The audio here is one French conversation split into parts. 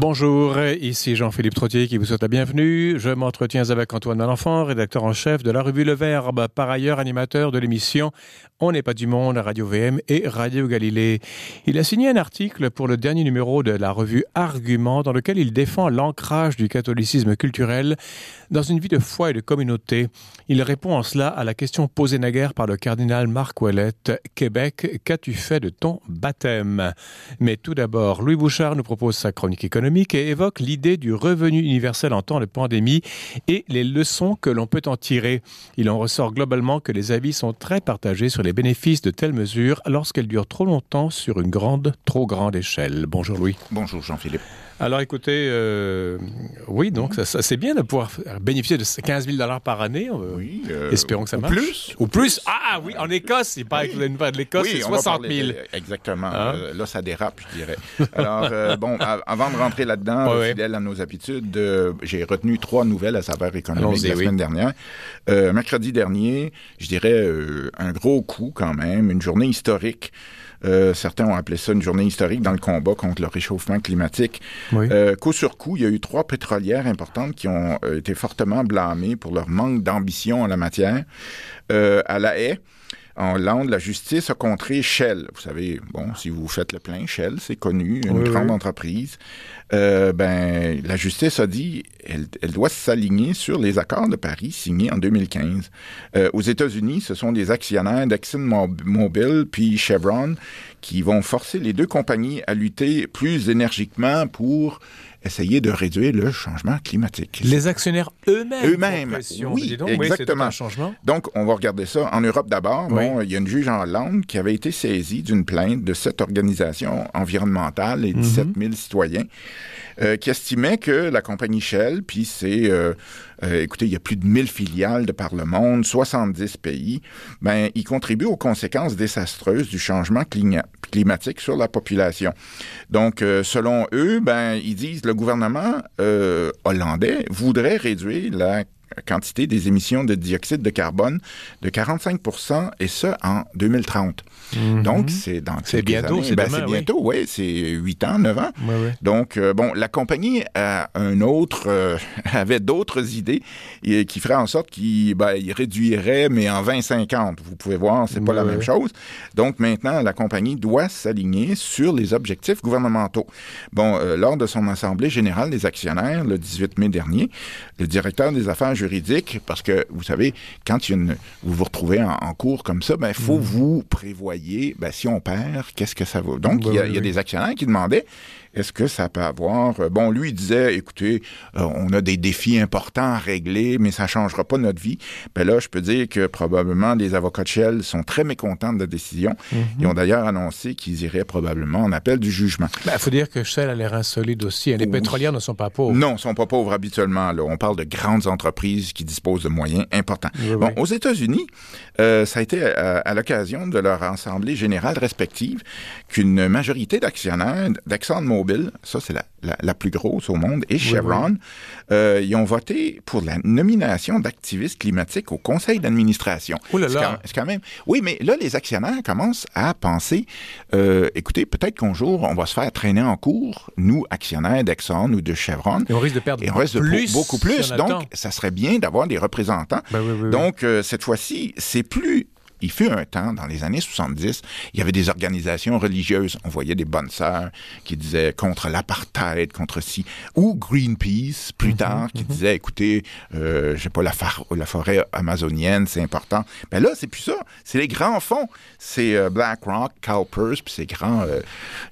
Bonjour, ici Jean-Philippe Trottier qui vous souhaite la bienvenue. Je m'entretiens avec Antoine Malenfant, rédacteur en chef de la revue Le Verbe, par ailleurs animateur de l'émission On n'est pas du monde à Radio VM et Radio Galilée. Il a signé un article pour le dernier numéro de la revue Argument dans lequel il défend l'ancrage du catholicisme culturel dans une vie de foi et de communauté. Il répond en cela à la question posée naguère par le cardinal Marc Ouellette. Québec, qu'as-tu fait de ton baptême? Mais tout d'abord, Louis Bouchard nous propose sa chronique économique économique et évoque l'idée du revenu universel en temps de pandémie et les leçons que l'on peut en tirer. Il en ressort globalement que les avis sont très partagés sur les bénéfices de telles mesures lorsqu'elles durent trop longtemps sur une grande, trop grande échelle. Bonjour Louis. Bonjour Jean-Philippe. Alors écoutez, euh, oui, donc ça, ça c'est bien de pouvoir bénéficier de 15 000 dollars par année. Oui, euh, Espérons que ça marche. Plus. Ou plus. Ah oui, en Écosse, c'est pas oui. avec de l'Écosse, oui, c'est 60 000. De, exactement. Hein? Euh, là, ça dérape, je dirais. Alors, bon, avant de rentrer là-dedans, ouais, fidèle à nos habitudes, euh, j'ai retenu trois nouvelles à saveur économique la semaine dernière. mercredi dernier, je dirais un gros coup quand même, une journée historique. Euh, certains ont appelé ça une journée historique dans le combat contre le réchauffement climatique. Oui. Euh, coup sur coup, il y a eu trois pétrolières importantes qui ont euh, été fortement blâmées pour leur manque d'ambition en la matière. Euh, à la haie, en Hollande, la justice a contré Shell. Vous savez, bon, si vous faites le plein, Shell, c'est connu, une oui, grande oui. entreprise. Euh, ben, la justice a dit elle, elle doit s'aligner sur les accords de Paris signés en 2015. Euh, aux États-Unis, ce sont des actionnaires d'ExxonMobil puis Chevron qui vont forcer les deux compagnies à lutter plus énergiquement pour essayer de réduire le changement climatique. Les actionnaires eux-mêmes. Eux-mêmes. Oui, donc, exactement. Oui, changement. Donc, on va regarder ça en Europe d'abord. Oui. Bon, il y a une juge en Hollande qui avait été saisie d'une plainte de cette organisation environnementale et 17 000 mm -hmm. citoyens euh, qui estimait que la compagnie Shell, puis c'est, euh, euh, écoutez, il y a plus de 1000 filiales de par le monde, 70 pays, ben, ils contribuent aux conséquences désastreuses du changement climatique sur la population. Donc, euh, selon eux, ben, ils disent le gouvernement euh, hollandais voudrait réduire la quantité des émissions de dioxyde de carbone de 45 et ce en 2030. Mm -hmm. Donc, c'est dans C'est bientôt, c'est ben, bientôt, oui, c'est 8 ans, 9 ans. Donc, euh, bon, la compagnie a un autre, euh, avait d'autres idées et, qui feraient en sorte qu'il ben, il réduirait, mais en 20-50. Vous pouvez voir, c'est pas la même chose. Donc, maintenant, la compagnie doit s'aligner sur les objectifs gouvernementaux. Bon, euh, lors de son assemblée générale des actionnaires, le 18 mai dernier, le directeur des affaires juridiques, parce que, vous savez, quand une, vous vous retrouvez en, en cours comme ça, ben, il faut mmh. vous prévoyer, ben, si on perd, qu'est-ce que ça vaut? Donc, il y, a, il y a des actionnaires qui demandaient est-ce que ça peut avoir... euh, Bon, lui, il disait, écoutez, euh, on a des défis importants à régler, mais ça ne changera pas notre vie. Ben là, je peux dire que probablement les avocats de Shell sont très mécontents de la décision. Mm -hmm. Ils ont d'ailleurs annoncé qu'ils iraient probablement en appel du jugement. Il ben, faut dire que Shell a l'air insolide aussi. Les oui. pétrolières ne sont pas pauvres. Non, ne sont pas pauvres habituellement. Là. On parle de grandes entreprises qui disposent de moyens importants. Oui, bon, oui. aux États-Unis, euh, ça a été à, à l'occasion de leur assemblée générale respective qu'une majorité d'actionnaires d'ExxonMobil Ça c'est la, la, la, plus grosse au monde, et Chevron, oui, oui. Euh, ils ont voté pour la nomination d'activistes climatiques au conseil d'administration. Oh là là! C'est quand, quand, même... Oui, mais là, les actionnaires commencent à penser, euh, écoutez, peut-être qu'un jour, on va se faire traîner en cours, nous, actionnaires d'Exxon ou de Chevron. Et on risque de perdre et on risque plus, de beaucoup plus. Donc, ça serait bien d'avoir des représentants. Ben oui, Donc, euh, cette fois-ci, c'est plus il fut un temps, dans les années 70, il y avait des organisations religieuses. On voyait des bonnes sœurs qui disaient contre l'apartheid, contre ci, ou Greenpeace, plus mm -hmm, tard, qui mm -hmm. disait, écoutez, euh, je sais pas, la, la forêt amazonienne, c'est important. Ben là, c'est plus ça. C'est les grands fonds. C'est euh, BlackRock, CalPERS, puis ces grands, euh,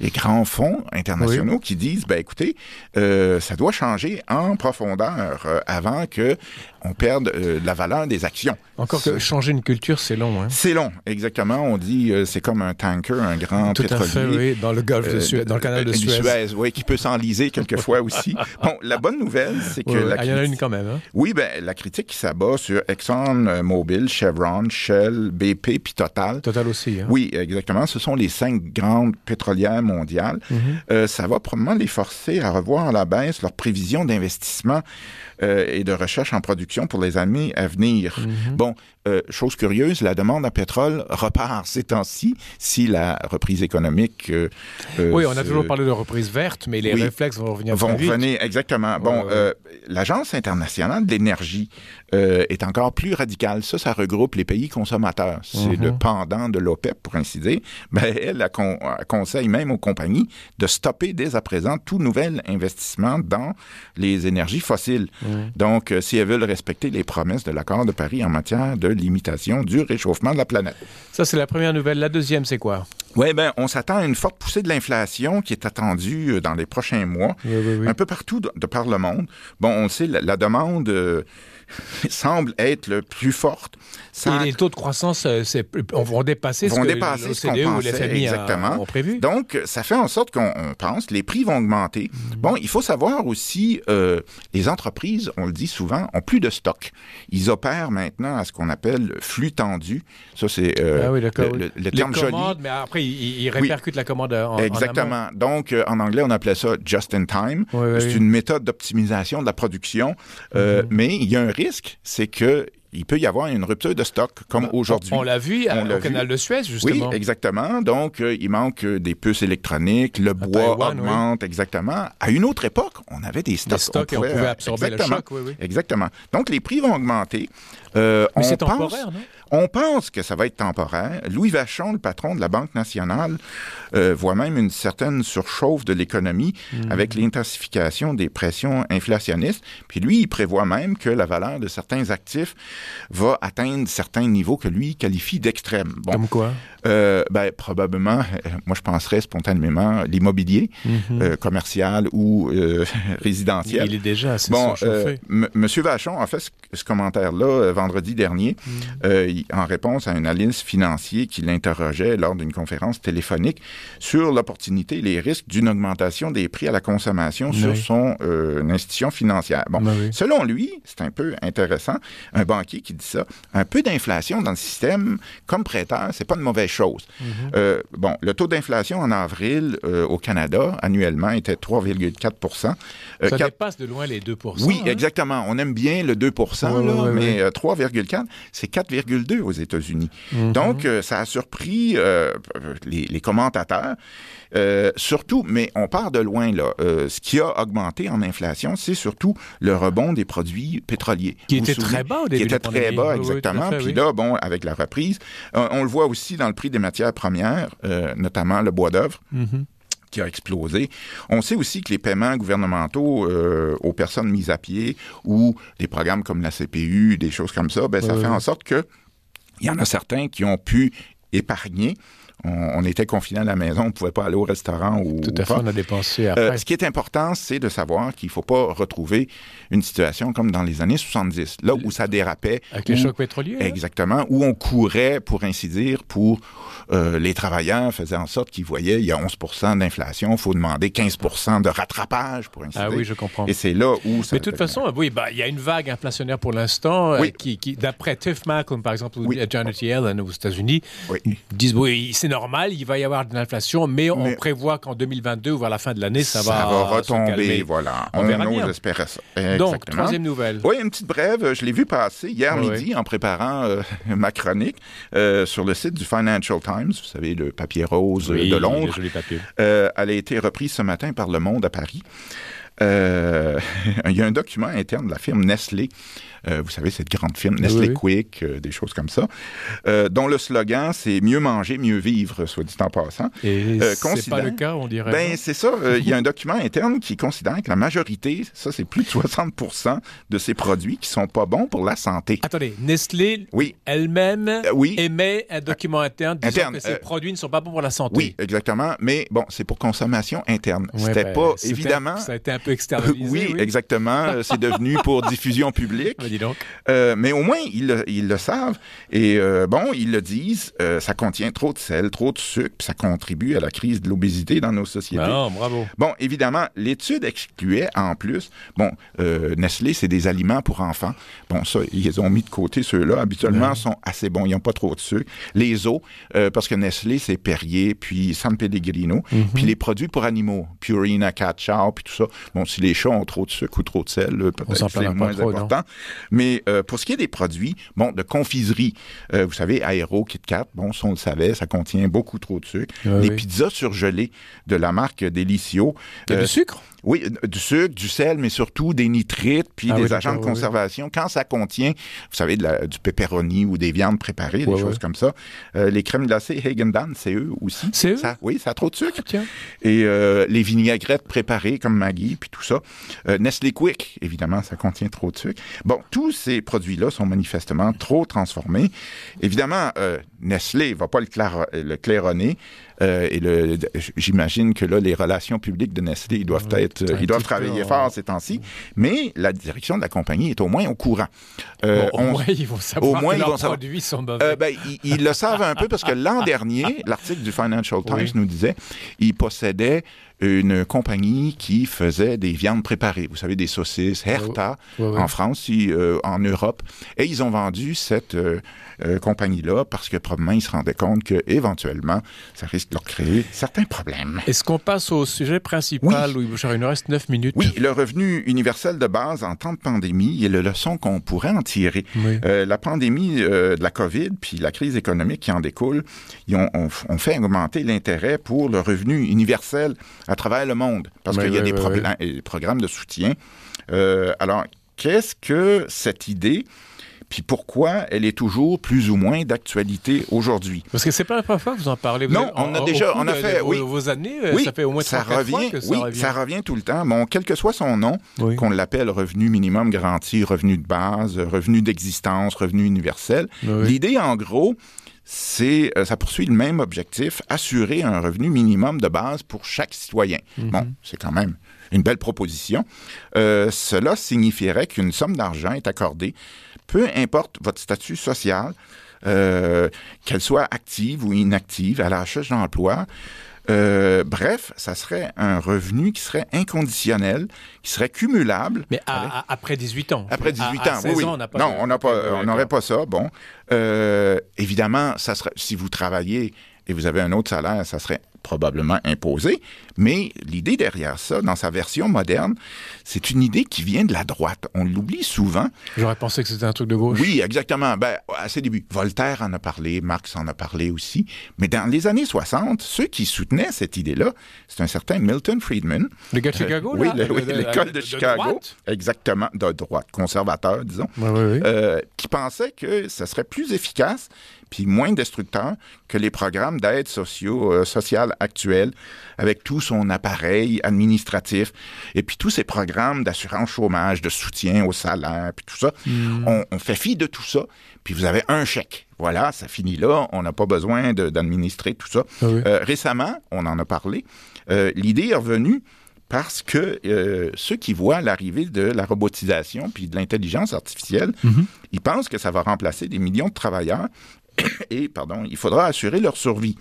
les grands fonds internationaux oui. qui disent, ben écoutez, euh, ça doit changer en profondeur avant que on perde la valeur des actions. Encore que changer une culture, c'est long. Hein? C'est long, exactement. On dit euh, c'est comme un tanker, un grand Tout pétrolier. à fait, oui, dans le golfe de Suez, dans le canal de Suez. Suez oui, qui peut s'enliser quelquefois aussi. Bon, la bonne nouvelle, c'est que... Oui, la ah, il y en a une quand même. Hein? Oui, ben, la critique qui s'abat sur Exxon Mobil, Chevron, Shell, BP, puis Total. Total aussi. Hein? Oui, exactement. Ce sont les cinq grandes pétrolières mondiales. Mm -hmm. euh, ça va probablement les forcer à revoir à la baisse leurs prévisions d'investissement euh, et de recherche en production pour les années à venir. Mm -hmm. Bon, euh, chose curieuse, la demande pétrole repart ces temps-ci si la reprise économique. Euh, euh, oui, on a toujours parlé de reprise verte, mais les réflexes vont revenir. Vont revenir, exactement. Bon, euh, l'Agence internationale de l'énergie est encore plus radicale. Ça, ça regroupe les pays consommateurs. C'est le mhm. pendant de l'OPEP, pour ainsi dire. Ben, elle, conseille même aux compagnies de stopper dès à présent tout nouvel investissement dans les énergies fossiles. Mhm. Donc, si elles veulent respecter les promesses de l'accord de Paris en matière de limitation du réchauffement de la planète. Ça, c'est la première nouvelle. La deuxième, c'est quoi? Oui, ben, on s'attend à une forte poussée de l'inflation qui est attendue euh, dans les prochains mois, un peu partout de, par le monde. Bon, on sait, la, demande euh, semble être le plus forte. Et les taux de croissance euh, vont dépasser vont ce que dépasser ce qu'on pensait, exactement. prévu. Donc, ça fait en sorte qu'on pense les prix vont augmenter. Mhm. Bon, il faut savoir aussi, euh, les entreprises, on le dit souvent, ont plus de stock. Ils opèrent maintenant à ce qu'on appelle flux tendu. Ça, c'est euh, ah le, le, terme les commandes, Mais après, ils, répercutent la commande en Exactement. Donc, en anglais, on appelait ça just in time. c'est une méthode d'optimisation de la production. Mhm. Mais il y a un risque, c'est que il peut y avoir une rupture de stock, comme aujourd'hui. On, l'a vu au canal de Suez, justement. Oui, exactement. Donc, euh, il manque euh, des puces électroniques, le bois augmente, exactement. À une autre époque, on avait des stocks. Des stocks on pouvait, et on pouvait absorber le choc, oui, oui. Exactement. Donc, les prix vont augmenter. Euh, Mais c'est temporaire, non? On pense que ça va être temporaire. Louis Vachon, le patron de la Banque nationale, euh, voit même une certaine surchauffe de l'économie hmm. avec l'intensification des pressions inflationnistes. Puis lui, il prévoit même que la valeur de certains actifs va atteindre certains niveaux que lui qualifie d'extrêmes. Bon, Comme quoi? Euh, ben, probablement, euh, moi je penserais spontanément l'immobilier mhm. euh, commercial ou résidentiel. Il est déjà assez bon, Monsieur Vachon a fait ce, commentaire-là vendredi dernier mhm. en réponse à un analyste financier qui l'interrogeait lors d'une conférence téléphonique sur l'opportunité et les risques d'une augmentation des prix à la consommation sur son institution financière. Bon, ben selon lui, c'est un peu intéressant, un banquier qui dit ça, un peu d'inflation dans le système comme prêteur, c'est pas une mauvaise chose. Mhm. Euh, bon, le taux d'inflation en avril euh, au Canada annuellement était 3,4 euh, Ça dépasse de loin les 2% Oui, hein? exactement. On aime bien le 2 là, mais 3,4 c'est 4,2 aux États-Unis. Mhm. Donc, ça a surpris les, les, commentateurs. Surtout, mais on part de loin là. ce qui a augmenté en inflation, c'est surtout le rebond des produits pétroliers. Qui était très bas au début. Qui était très bas, exactement. Puis là, bon, avec la reprise, on le voit aussi dans le prix des matières premières, euh, notamment le bois d'œuvre. Mm-hmm. qui a explosé. On sait aussi que les paiements gouvernementaux euh, aux personnes mises à pied ou des programmes comme la CPU, des choses comme ça, ben, ça fait en sorte que il y en a certains qui ont pu épargner on, était confinés à la maison, on ne pouvait pas aller au restaurant ou. Tout à fait, on a dépensé euh, après. ce qui est important, c'est de savoir qu'il ne faut pas retrouver une situation comme dans les années 70, là où ça dérapait. Avec les chocs pétroliers. Exactement, où on courait, pour ainsi dire, pour euh, les travailleurs, faisait en sorte qu'ils voyaient, il y a 11% d'inflation, il faut demander 15% de rattrapage, pour ainsi ah dire. Ah oui, je comprends. Et c'est là où ça. Mais de toute façon, oui, bah, il y a une vague inflationnaire pour l'instant, euh, qui, d'après Tiff comme par exemple Janet Yellen aux États-Unis, disent, oui, c'est normal, il va y avoir de l'inflation, mais, on prévoit qu'en 2022 ou vers la fin de l'année, ça, va, retomber. Voilà, on, on, espérait ça. Donc, troisième nouvelle. Oui, une petite brève. Je l'ai vu passer hier midi en préparant euh, ma chronique euh, sur le site du Financial Times. Vous savez, le papier rose de Londres. Euh, elle a été reprise ce matin par Le Monde à Paris. il y a un document interne de la firme Nestlé euh, vous savez, cette grande firme Nestlé Quick, euh, des choses comme ça, euh, dont le slogan, c'est mieux manger, mieux vivre, soit dit en passant. Et c'est pas le cas, on dirait. Ben, c'est ça. Il y a un document interne qui considère que la majorité, ça, c'est plus de 60 de ces produits qui sont pas bons pour la santé. Attendez, Nestlé oui. elle-même oui. émet un document interne disant que ces produits ne sont pas bons pour la santé. Oui, exactement. Mais bon, c'est pour consommation interne. C'était ben, pas, évidemment... Ça a été un peu externalisé. oui, exactement. c'est devenu pour diffusion publique. Euh, mais au moins, ils le, savent. Et euh, bon, ils le disent, euh, ça contient trop de sel, trop de sucre, puis ça contribue à la crise de l'obésité dans nos sociétés. Non, bravo. Bon, évidemment, l'étude excluait en plus, bon, Nestlé, c'est des aliments pour enfants. Bon, ça, ils ont mis de côté ceux-là. Habituellement, sont assez bons. Ils n'ont pas trop de sucre. Les os, parce que Nestlé, c'est Perrier, puis San Pellegrino, mhm. puis les produits pour animaux, Purina, Cat Chow, puis tout ça. Bon, si les chats ont trop de sucre ou trop de sel, peut-être c'est moins important. Mais euh, pour ce qui est des produits, bon, de confiserie, euh, vous savez, Aéro, KitKat, bon, ça on le savait, ça contient beaucoup trop de sucre. les pizzas surgelées de la marque Delicio. Il y a du sucre? Oui, du sucre, du sel, mais surtout des nitrites, puis ah des agents de conservation. Quand ça contient, vous savez, du pepperoni ou des viandes préparées, des choses comme ça. les crèmes glacées Hagen-Dazs, c'est eux aussi. C'est eux? Ça, oui, ça a trop de sucre. Ah, Et les vinaigrettes préparées comme Maggie, puis tout ça. Nestlé Quick, évidemment, ça contient trop de sucre. Bon, tous ces produits-là sont manifestement trop transformés. Évidemment, euh, Nestlé va pas le, le claironner. Euh, et j'imagine que là, les relations publiques de Nestlé, ils doivent être, ils doivent travailler fort ces temps-ci. Mais la direction de la compagnie est au moins au courant. Euh, au moins, ils vont savoir que leurs produits sont mauvais. ben, ils, le savent un peu parce que l'an dernier, l'article du Financial Times nous disait, ils possédaient une compagnie qui faisait des viandes préparées. Vous savez, des saucisses, Herta, en France, euh, en Europe. Et ils ont vendu cette euh, euh, compagnie-là parce que probablement ils se rendaient compte que éventuellement ça risque de leur créer certains problèmes. Est-ce qu'on passe au sujet principal, Louis Bouchard? Il nous reste neuf minutes. Oui, le revenu universel de base en temps de pandémie et la leçon qu'on pourrait en tirer. la pandémie de la COVID puis la crise économique qui en découle, ils ont, ont fait augmenter l'intérêt pour le revenu universel à travers le monde, parce qu'il y a des, programmes de soutien. Euh, alors, qu'est-ce que cette idée puis pourquoi elle est toujours plus ou moins d'actualité aujourd'hui? Parce que c'est pas la première fois que vous en parlez. non, on a déjà, on a fait, oui, vos années, ça fait au moins ça revient, fois que ça oui, ça revient tout le temps. Bon, quel que soit son nom, qu'on l'appelle revenu minimum garanti, revenu de base, revenu d'existence, revenu universel. L'idée, en gros, c'est euh, ça poursuit le même objectif, assurer un revenu minimum de base pour chaque citoyen. Mhm. Bon, c'est quand même une belle proposition. Euh, cela signifierait qu'une somme d'argent est accordée, peu importe votre statut social, euh, qu'elle soit active ou inactive, à la recherche d'emploi, euh, bref, ça serait un revenu qui serait inconditionnel, qui serait cumulable. Mais après 18 ans. Après 18 ans, oui, on n'a pas Non, on n'aurait pas ça. Bon, euh, évidemment, ça serait si vous travaillez et vous avez un autre salaire, ça serait probablement imposé, mais l'idée derrière ça, dans sa version moderne, c'est une idée qui vient de la droite. On l'oublie souvent. J'aurais pensé que c'était un truc de gauche. Oui, exactement. Ben, à ses débuts. Voltaire en a parlé, Marx en a parlé aussi. Mais dans les années 60, ceux qui soutenaient cette idée-là, c'est un certain Milton Friedman. Le gars de Chicago, là? Oui, l'école de, Chicago. exactement, de droite, conservateur, disons. Oui, oui, euh, qui pensait que ça serait plus efficace puis moins destructeur que les programmes d'aide sociaux, euh, sociale actuels, avec tout son appareil administratif, et puis tous ces programmes d'assurance chômage, de soutien au salaire, puis tout ça. Hmm. On, fait fi de tout ça, puis vous avez un chèque. Voilà, ça finit là, on n'a pas besoin d'administrer tout ça. Ah euh, récemment, on en a parlé, euh, l'idée est revenue parce que ceux qui voient l'arrivée de la robotisation puis de l'intelligence artificielle, mm-hmm. ils pensent que ça va remplacer des millions de travailleurs et pardon, il faudra assurer leur survie.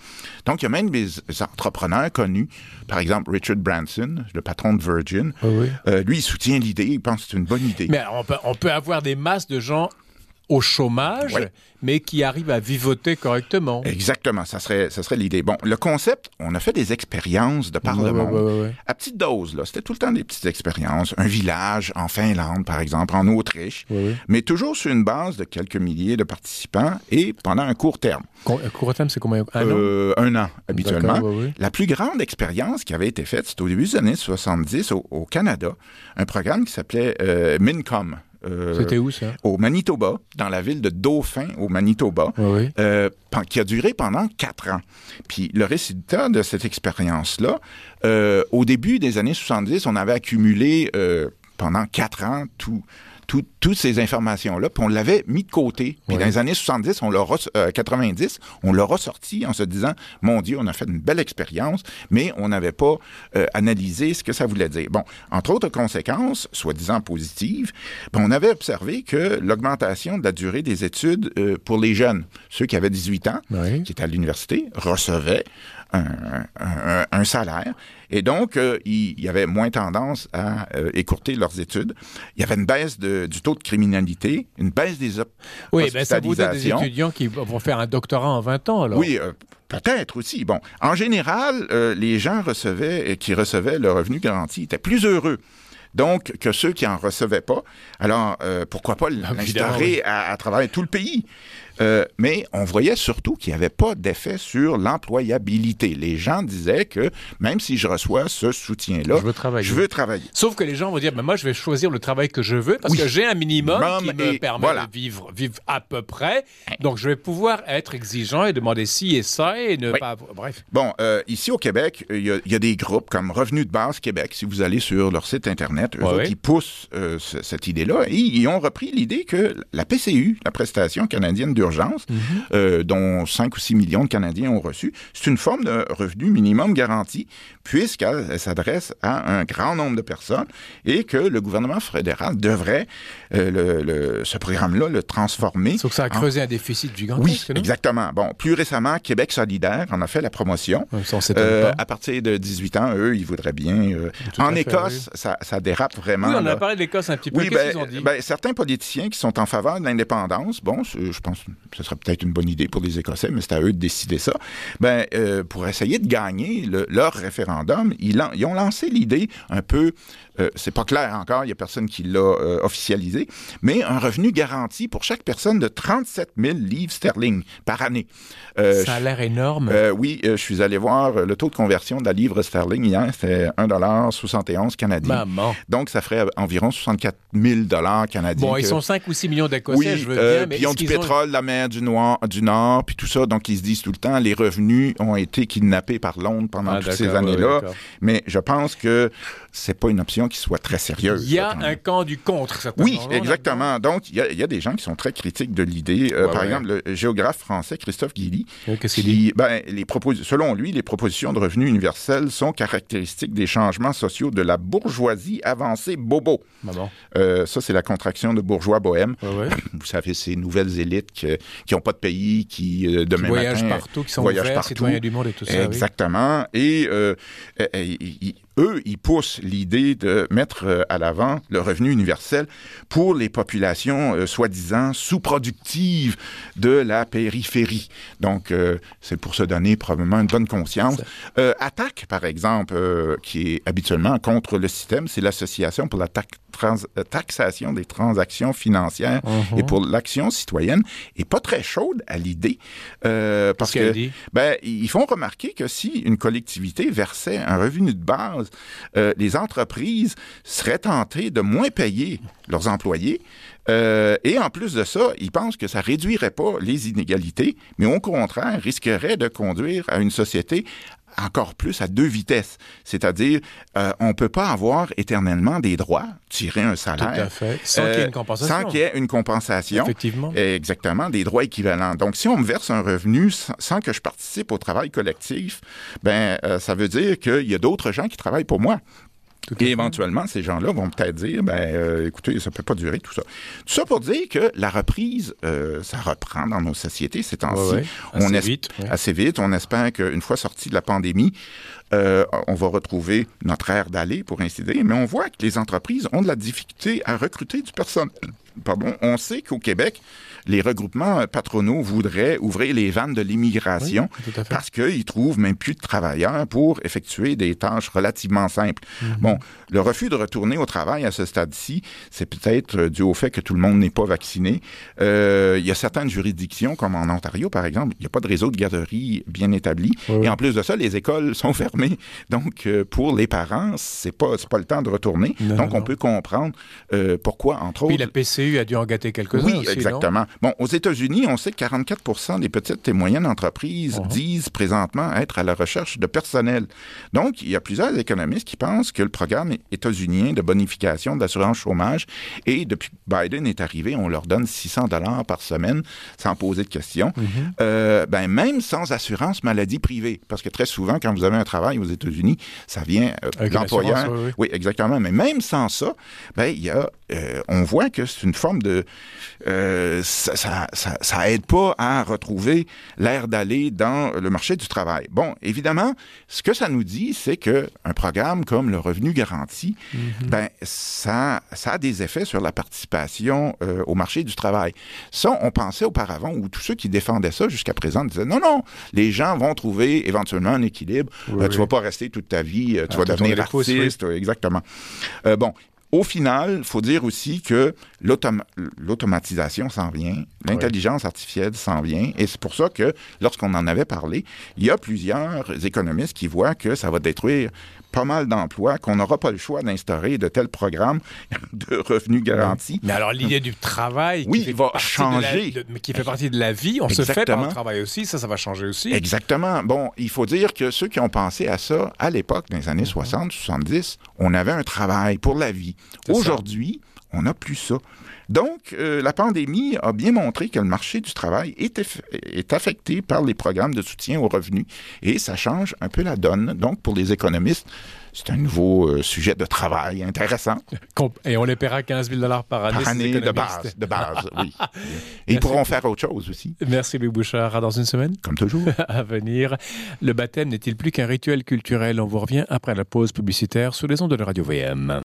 Donc, il y a même des entrepreneurs connus, par exemple Richard Branson, le patron de Virgin. Ah euh, lui, il soutient l'idée, il pense que c'est une bonne idée. Mais on peut, on peut avoir des masses de gens au chômage, mais qui arrivent à vivoter correctement. Exactement, ça serait, ça serait l'idée. Bon, le concept, on a fait des expériences de par le monde. à petite dose, là. C'était tout le temps des petites expériences. Un village en Finlande, par exemple, en Autriche, mais toujours sur une base de quelques milliers de participants et pendant un court terme. Un court terme, c'est combien? Un an? Euh, un an, habituellement. La plus grande expérience qui avait été faite, c'était au début des années 70 au, Canada, un programme qui s'appelait euh, MINCOM, euh, C'était où ça? Au Manitoba, dans la ville de Dauphin, au Manitoba, euh, qui a duré pendant quatre ans. Puis le résultat de cette expérience-là, euh, au début des années 70, on avait accumulé pendant quatre ans tout, toutes ces informations-là, puis on l'avait mis de côté. Puis dans les années 70, on l'a 90, on l'a ressorti en se disant, mon Dieu, on a fait une belle expérience, mais on n'avait pas euh, analysé ce que ça voulait dire. Bon, entre autres conséquences, soi-disant positives, ben, on avait observé que l'augmentation de la durée des études euh, pour les jeunes, ceux qui avaient 18 ans, qui étaient à l'université, recevaient un, salaire. Et donc, euh, il y avait moins tendance à euh, écourter leurs études. Il y avait une baisse du taux de criminalité, une baisse des Oui, ben ça vous donne des étudiants qui vont faire un doctorat en 20 ans, alors. Oui, euh, peut-être aussi. Bon, en général, les gens recevaient, qui recevaient le revenu garanti étaient plus heureux donc que ceux qui en recevaient pas. Alors, euh, pourquoi pas ah, l'instaurer à, à travers tout le pays? Euh, mais on voyait surtout qu'il n'y avait pas d'effet sur l'employabilité. Les gens disaient que même si je reçois ce soutien-là, je veux travailler. Je veux travailler. Sauf que les gens vont dire, mais moi, je vais choisir le travail que je veux parce que j'ai un minimum qui me permet de vivre, vivre à peu près. Donc, je vais pouvoir être exigeant et demander ci et ça et ne pas... Bref. Bon, euh, ici au Québec, il y, a des groupes comme Revenu de base Québec. Si vous allez sur leur site Internet, eux qui poussent euh, cette idée-là. Et ils ont repris l'idée que la PCU, la prestation canadienne de Mhm. Euh, dont 5 ou 6 millions de Canadiens ont reçu. C'est une forme de revenu minimum garanti, puisqu'elle s'adresse à un grand nombre de personnes et que le gouvernement fédéral devrait, euh, le, ce programme-là, le transformer. Sauf que ça a creusé un déficit gigantesque, Oui, exactement. Bon, plus récemment, Québec solidaire en a fait la promotion. Euh, à partir de 18 ans, eux, ils voudraient bien. en Écosse, ça, ça, dérape vraiment. Oui, on a parlé d'Écosse un petit peu. Oui, ben, qu'ils ont dit? Ben, certains politiciens qui sont en faveur de l'indépendance, bon, je pense ce serait peut-être une bonne idée pour les Écossais, mais c'est à eux de décider ça, ben, euh, pour essayer de gagner leur référendum, ils, ils ont lancé l'idée un peu euh, c'est pas clair encore, il y a personne qui l'a euh, officialisé, mais un revenu garanti pour chaque personne de 37 000 livres sterling par année. Euh, ça a l'air énorme. oui, je suis allé voir le taux de conversion de la livre sterling hier, c'était 1,71 canadien. Maman. Donc, ça ferait environ 64 000 canadiens. Bon, ils sont 5 ou 6 millions d'Écossais, je veux bien, mais Puis ils ont du pétrole, la mer du, Noir, du Nord, puis tout ça, donc ils se disent tout le temps, les revenus ont été kidnappés par Londres pendant ah, toutes ces années-là. mais je pense que c'est pas une option qui soit très sérieuse. Il y a un camp du contre, certainement. Oui, exactement. Donc, il y, a, des gens qui sont très critiques de l'idée. Euh, par exemple, le géographe français Christophe Guilly, Qu'est-ce qu'il dit? Ben, les selon lui, les propositions de revenus universels sont caractéristiques des changements sociaux de la bourgeoisie avancée bobo. Ah euh, ça, c'est la contraction de bourgeois bohème. Vous savez, ces nouvelles élites qui n'ont pas de pays, qui, euh, demain qui voyagent partout, qui sont voyagent partout. citoyens du monde et tout ça. Exactement. Et, et eux, ils poussent l'idée de mettre euh, à l'avant le revenu universel pour les populations euh, soi-disant sous-productives de la périphérie. Donc, euh, c'est pour se donner probablement une bonne conscience. Attaque, par exemple, qui est habituellement contre le système, c'est l'Association pour la taxation des transactions financières et uh-huh. pour l'action citoyenne, est pas très chaude à l'idée parce que ben, ils font remarquer que si une collectivité versait un revenu de base euh, les entreprises seraient tentées de moins payer leurs employés. Euh, et en plus de ça, ils pensent que ça réduirait pas les inégalités, mais au contraire risquerait de conduire à une société encore plus à deux vitesses. C'est-à-dire, euh, on ne peut pas avoir éternellement des droits, tirer un salaire. Tout à fait. Sans qu'il y ait une compensation. Sans qu'il y ait une compensation. Effectivement. Exactement, des droits équivalents. Donc, si on me verse un revenu sans, que je participe au travail collectif, ben, ça veut dire qu'il y a d'autres gens qui travaillent pour moi. Et éventuellement, ces gens-là vont peut-être dire, ben, euh, écoutez, ça peut pas durer tout ça. Tout ça pour dire que la reprise, euh, ça reprend dans nos sociétés ces temps-ci. Assez, on vite, assez vite. On espère qu'une fois sorti de la pandémie, euh, on va retrouver notre air d'aller, pour ainsi dire. Mais on voit que les entreprises ont de la difficulté à recruter du personnel. Pardon. On sait qu'au Québec, les regroupements patronaux voudraient ouvrir les vannes de l'immigration parce qu'ils trouvent même plus de travailleurs pour effectuer des tâches relativement simples. Mhm. Bon, le refus de retourner au travail à ce stade-ci, c'est peut-être dû au fait que tout le monde n'est pas vacciné. Euh, il y a certaines juridictions, comme en Ontario par exemple, il n'y a pas de réseau de garderie bien établi. Et en plus de ça, les écoles sont fermées. Donc, euh, pour les parents, c'est pas pas le temps de retourner. Donc, on peut comprendre euh, pourquoi, entre autres. La PCU a dû en gâter quelques-uns. Oui, exactement. Bon, aux États-Unis, on sait que 44% des petites et moyennes entreprises uh-huh. disent présentement être à la recherche de personnel. Donc, il y a plusieurs économistes qui pensent que le programme états-unien de bonification d'assurance chômage et depuis que Biden est arrivé, on leur donne 600 dollars par semaine sans poser de questions. Uh-huh. Euh, ben, même sans assurance maladie privée, parce que très souvent, quand vous avez un travail aux États-Unis, ça vient euh, de l'employeur. Oui, exactement. Mais même sans ça, ben, il y a, euh, on voit que c'est une forme de... ça, ça, ça, aide pas à retrouver l'air d'aller dans le marché du travail. Bon, évidemment, ce que ça nous dit, c'est que un programme comme le revenu garanti, mm-hmm. ben ça, ça a des effets sur la participation euh, au marché du travail. Ça, on pensait auparavant, ou tous ceux qui défendaient ça jusqu'à présent disaient non, non, les gens vont trouver éventuellement un équilibre. Tu euh, vas pas rester toute ta vie, euh, tu ah, vas devenir artiste, exactement. bon, au final, il faut dire aussi que l'automatisation s'en vient, l'intelligence artificielle s'en vient, et c'est pour ça que lorsqu'on en avait parlé, il y a plusieurs économistes qui voient que ça va détruire pas mal d'emplois, qu'on n'aura pas le choix d'instaurer de tels programmes de revenus garantis. Mais alors l'idée du travail, oui, qui va changer, qui fait partie de la vie, on se fait par le travail aussi, ça, ça va changer aussi. Exactement. Bon, il faut dire que ceux qui ont pensé à ça à l'époque, dans les années 60, mhm. 70, on avait un travail pour la vie. Aujourd'hui, on n'a plus ça. Donc, euh, la pandémie a bien montré que le marché du travail est, est, affecté par les programmes de soutien aux revenus et ça change un peu la donne. Donc, pour les économistes, c'est un nouveau euh, sujet de travail intéressant. Et on les paiera 15 000 par année. Par année de base, de base, oui. Et ils pourront faire autre chose aussi. Merci Louis Bouchard. À dans une semaine. Comme toujours. à venir. Le baptême n'est-il plus qu'un rituel culturel? On vous revient après la pause publicitaire sous les ondes de Radio VM.